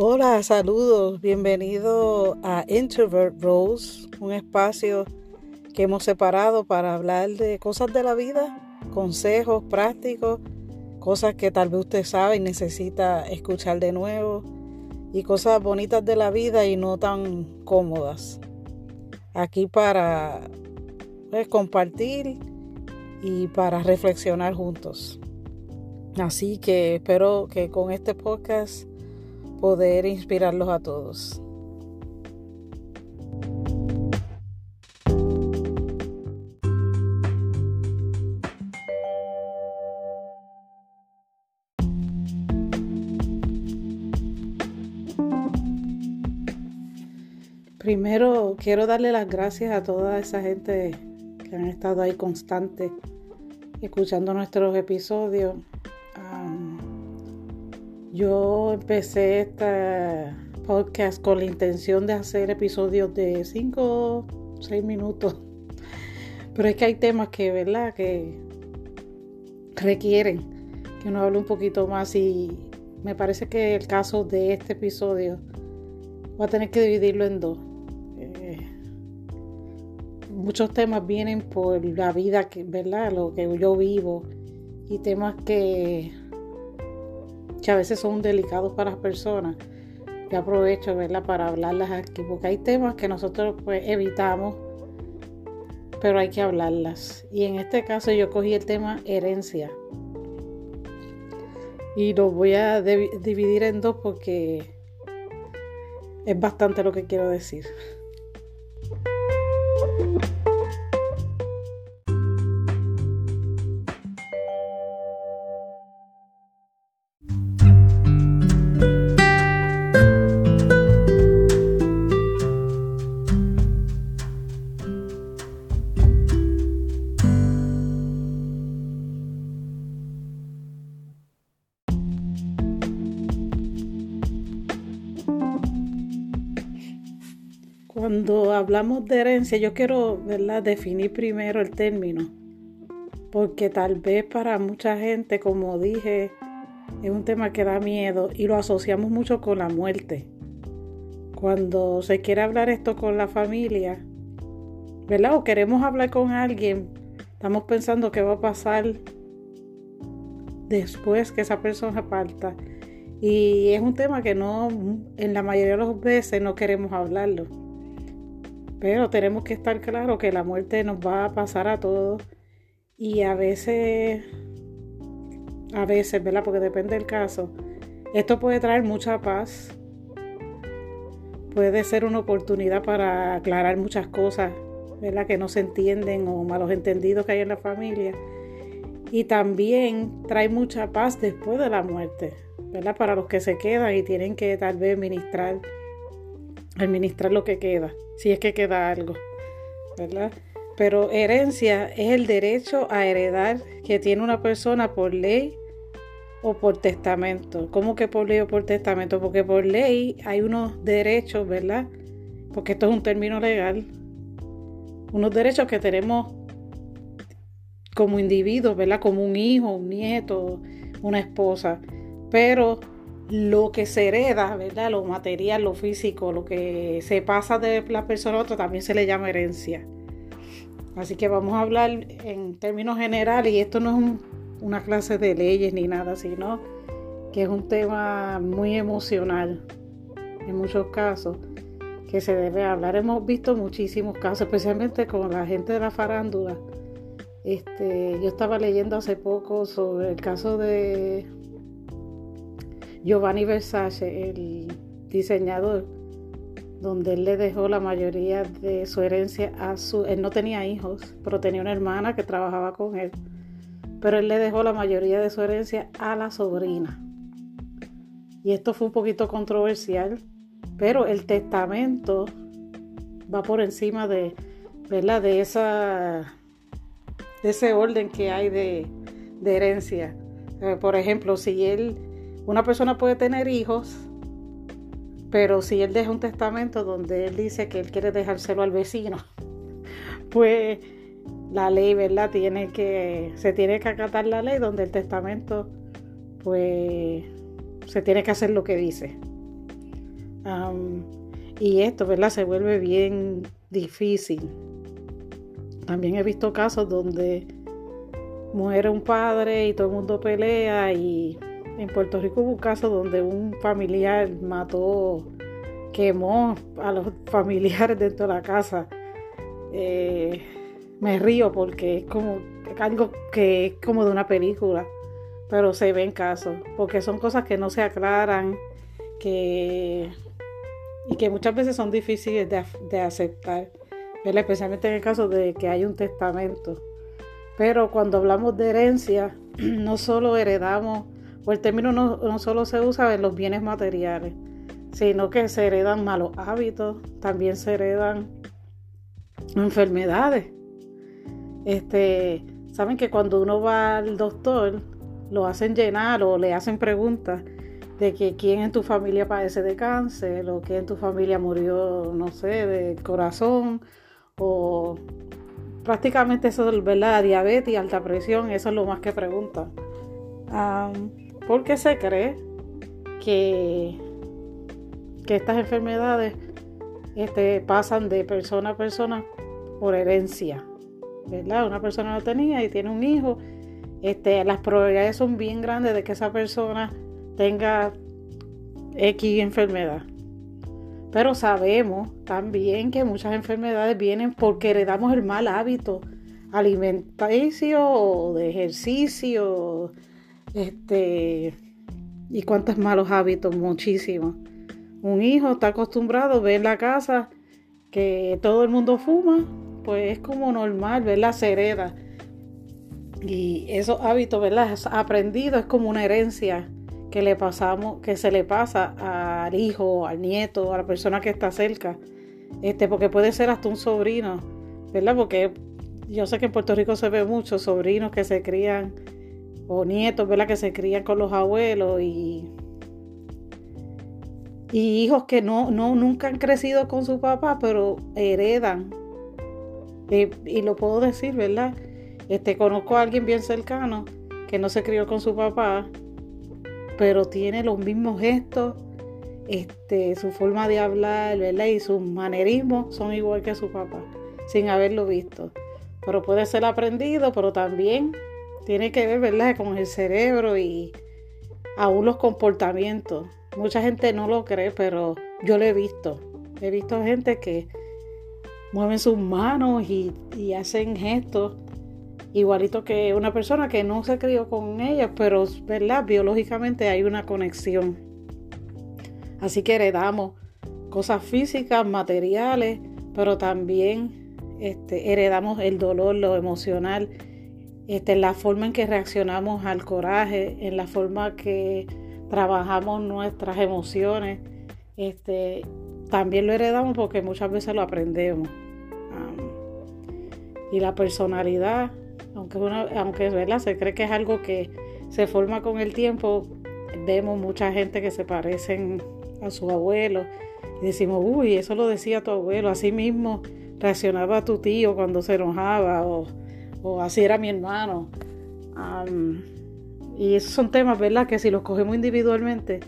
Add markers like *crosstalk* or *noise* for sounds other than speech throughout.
Hola, saludos, bienvenido a Introvert Rose, un espacio que hemos separado para hablar de cosas de la vida, consejos prácticos, cosas que tal vez usted sabe y necesita escuchar de nuevo, y cosas bonitas de la vida y no tan cómodas. Aquí para pues, compartir y para reflexionar juntos. Así que espero que con este podcast poder inspirarlos a todos. Primero quiero darle las gracias a toda esa gente que han estado ahí constante escuchando nuestros episodios. Yo empecé este podcast con la intención de hacer episodios de 5 o 6 minutos. Pero es que hay temas que, ¿verdad?, que requieren que uno hable un poquito más y me parece que el caso de este episodio va a tener que dividirlo en dos. Eh, muchos temas vienen por la vida, que, ¿verdad?, lo que yo vivo y temas que que a veces son delicados para las personas. Yo aprovecho ¿verdad? para hablarlas aquí, porque hay temas que nosotros pues, evitamos, pero hay que hablarlas. Y en este caso yo cogí el tema herencia. Y lo voy a dividir en dos porque es bastante lo que quiero decir. Hablamos de herencia, yo quiero ¿verdad? definir primero el término, porque tal vez para mucha gente, como dije, es un tema que da miedo y lo asociamos mucho con la muerte. Cuando se quiere hablar esto con la familia, ¿verdad? O queremos hablar con alguien, estamos pensando qué va a pasar después que esa persona parta. Y es un tema que no, en la mayoría de las veces no queremos hablarlo. Pero tenemos que estar claros que la muerte nos va a pasar a todos y a veces, a veces, ¿verdad? Porque depende del caso. Esto puede traer mucha paz, puede ser una oportunidad para aclarar muchas cosas, ¿verdad? Que no se entienden o malos entendidos que hay en la familia. Y también trae mucha paz después de la muerte, ¿verdad? Para los que se quedan y tienen que tal vez ministrar administrar lo que queda, si es que queda algo, ¿verdad? Pero herencia es el derecho a heredar que tiene una persona por ley o por testamento. ¿Cómo que por ley o por testamento? Porque por ley hay unos derechos, ¿verdad? Porque esto es un término legal. Unos derechos que tenemos como individuos, ¿verdad? Como un hijo, un nieto, una esposa. Pero lo que se hereda, ¿verdad? Lo material, lo físico, lo que se pasa de la persona a otra también se le llama herencia. Así que vamos a hablar en términos generales, y esto no es una clase de leyes ni nada, sino que es un tema muy emocional en muchos casos que se debe hablar. Hemos visto muchísimos casos, especialmente con la gente de la farándula. Este, yo estaba leyendo hace poco sobre el caso de Giovanni Versace, el diseñador, donde él le dejó la mayoría de su herencia a su... Él no tenía hijos, pero tenía una hermana que trabajaba con él. Pero él le dejó la mayoría de su herencia a la sobrina. Y esto fue un poquito controversial, pero el testamento va por encima de, ¿verdad? De esa de ese orden que hay de, de herencia. Eh, por ejemplo, si él una persona puede tener hijos, pero si él deja un testamento donde él dice que él quiere dejárselo al vecino, *laughs* pues la ley, ¿verdad? Tiene que, se tiene que acatar la ley donde el testamento, pues, se tiene que hacer lo que dice. y esto, ¿verdad? Se vuelve bien difícil. También he visto casos donde muere un padre y todo el mundo pelea y en Puerto Rico hubo un caso donde un familiar mató, quemó a los *laughs* familiares dentro de la casa. Eh, me río porque es como algo que es como de una película, pero se ven casos, porque son cosas que no se aclaran, que y que muchas veces son difíciles de, aceptar, especialmente en el caso de que hay un testamento. Pero cuando hablamos de herencia, *clears throat* no solo heredamos, o el término no, no solo se usa en los bienes materiales, sino que se heredan malos hábitos, también se heredan enfermedades. Este, saben que cuando uno va al doctor, lo hacen llenar o le hacen preguntas de que quién en tu familia padece de cáncer o quién en tu familia murió, no sé, de corazón o prácticamente eso es verdad, diabetes, alta presión, eso es lo más que preguntan. ¿Por qué se cree que, que estas enfermedades este, pasan de persona a persona por herencia? ¿Verdad? Una persona lo tenía y tiene un hijo. Este, las probabilidades son bien grandes de que esa persona tenga X enfermedad. Pero sabemos también que muchas enfermedades vienen porque heredamos el mal hábito alimenticio o de ejercicio, este, y cuántos malos hábitos, muchísimos. Un hijo está acostumbrado a ver la casa que todo el mundo fuma, pues es como normal, ¿verdad? Se hereda. Y esos hábitos, ¿verdad? Aprendido es como una herencia que le pasamos, que se le pasa al hijo, al nieto, a la persona que está cerca, este, porque puede ser hasta un sobrino, ¿verdad? Porque yo sé que en Puerto Rico se ve muchos sobrinos que se crían, o nietos, ¿verdad? Que se crían con los abuelos y, y hijos que no, no, nunca han crecido con su papá, pero heredan. Y, y lo puedo decir, ¿verdad? Este, conozco a alguien bien cercano que no se crió con su papá pero tiene los mismos gestos, este, su forma de hablar, ¿verdad? Y sus manerismos son igual que su papá, sin haberlo visto. Pero puede ser aprendido, pero también tiene que ver, ¿verdad? Con el cerebro y aún los comportamientos. Mucha gente no lo cree, pero yo lo he visto. He visto gente que mueven sus manos y, hacen gestos igualito que una persona que no se crió con ella, pero ¿verdad? biológicamente hay una conexión. Así que heredamos cosas físicas, materiales, pero también este, heredamos el dolor, lo emocional, este, la forma en que reaccionamos al coraje, en la forma que trabajamos nuestras emociones. Este, también lo heredamos porque muchas veces lo aprendemos. y la personalidad aunque, aunque ¿verdad? se cree que es algo que se forma con el tiempo, vemos mucha gente que se parecen a su abuelo y decimos, uy, eso lo decía tu abuelo, así mismo reaccionaba tu tío cuando se enojaba o, así era mi hermano. y esos son temas, ¿verdad? Que si los cogemos individualmente,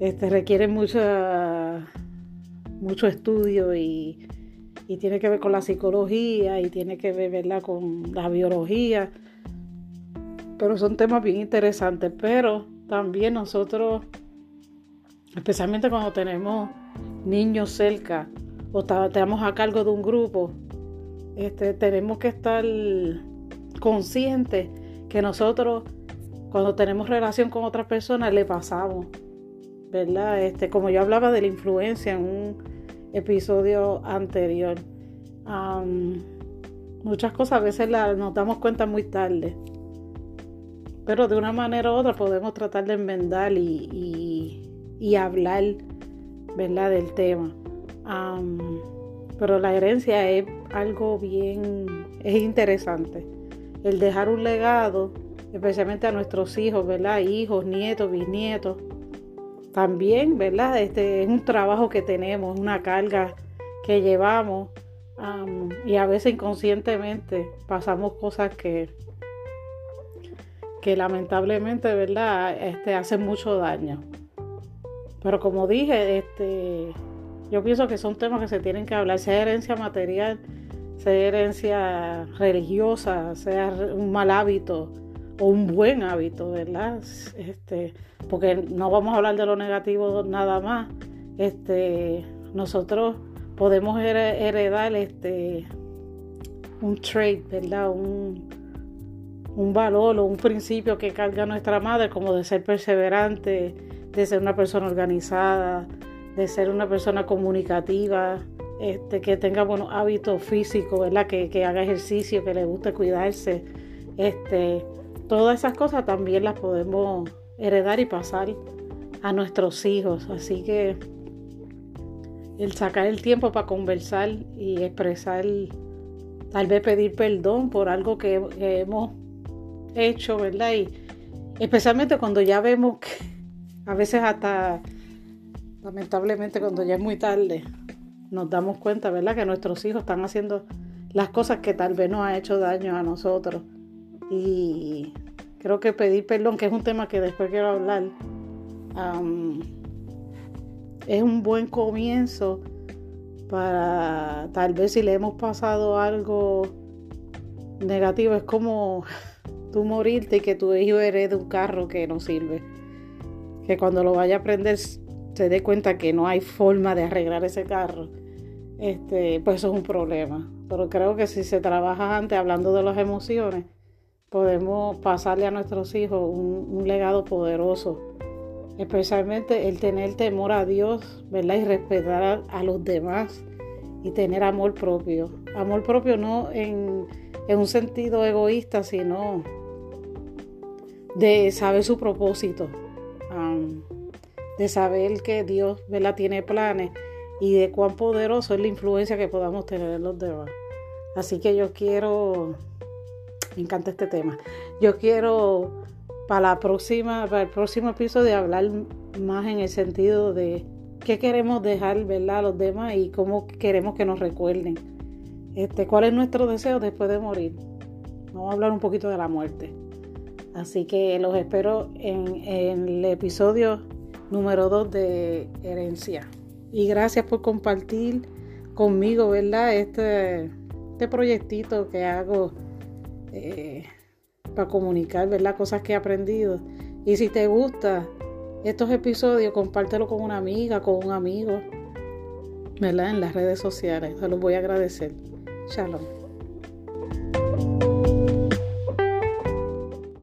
este, requieren mucha, mucho estudio y, y tiene que ver con la psicología y tiene que ver ¿verdad? con la biología. Pero son temas bien interesantes. Pero también nosotros, especialmente cuando tenemos niños cerca o estamos a cargo de un grupo, este, tenemos que estar conscientes que nosotros cuando tenemos relación con otras personas le pasamos, ¿verdad? Este, como yo hablaba de la influencia en un episodio anterior. muchas cosas a veces las nos damos cuenta muy tarde. Pero de una manera u otra podemos tratar de enmendar y, hablar del tema. Pero la herencia es algo bien, es interesante. El dejar un legado, especialmente a nuestros hijos, ¿verdad? Hijos, nietos, bisnietos también, ¿verdad? Este es un trabajo que tenemos, una carga que llevamos y a veces inconscientemente pasamos cosas que, que lamentablemente, ¿verdad? Este, hacen mucho daño. Pero como dije, este, yo pienso que son temas que se tienen que hablar, sea herencia material, sea herencia religiosa, sea un mal hábito o un buen hábito, ¿verdad? Este, porque no vamos a hablar de lo negativo nada más. Este, nosotros podemos heredar este un trait, ¿verdad? Un, un valor o un principio que carga nuestra madre, como de ser perseverante, de ser una persona organizada, de ser una persona comunicativa, este, que tenga buenos hábitos físicos, ¿verdad? Que, que haga ejercicio, que le guste cuidarse. Este, todas esas cosas también las podemos heredar y pasar a nuestros hijos. Así que el sacar el tiempo para conversar y expresar, tal vez pedir perdón por algo que, hemos hecho, ¿verdad? Y especialmente cuando ya vemos que a veces hasta, lamentablemente cuando ya es muy tarde, nos damos cuenta, ¿verdad? Que nuestros hijos están haciendo las cosas que tal vez nos ha hecho daño a nosotros. Y creo que pedir perdón, que es un tema que después quiero hablar, es un buen comienzo para tal vez si le hemos pasado algo negativo, es como tú morirte y que tu hijo herede un carro que no sirve. Que cuando lo vaya a aprender se dé cuenta que no hay forma de arreglar ese carro. Este, pues eso es un problema. Pero creo que si se trabaja antes hablando de las emociones, podemos pasarle a nuestros hijos un, legado poderoso. Especialmente el tener temor a Dios, ¿verdad? Y respetar a, los demás y tener amor propio. Amor propio no en, un sentido egoísta, sino de saber su propósito, de saber que Dios ¿verdad? tiene planes y de cuán poderoso es la influencia que podamos tener en los demás. Así que yo quiero me encanta este tema. Yo quiero para la próxima, para el próximo episodio hablar más en el sentido de qué queremos dejar ¿verdad? a los demás y cómo queremos que nos recuerden. Este, cuál es nuestro deseo después de morir. Vamos a hablar un poquito de la muerte. Así que los espero en, en el episodio número 2 de Herencia. Y gracias por compartir conmigo, ¿verdad? Este, este proyectito que hago eh, para comunicar, ¿verdad? Cosas que he aprendido. Y si te gusta estos episodios, compártelo con una amiga, con un amigo, ¿verdad? En las redes sociales. Se los voy a agradecer. Shalom.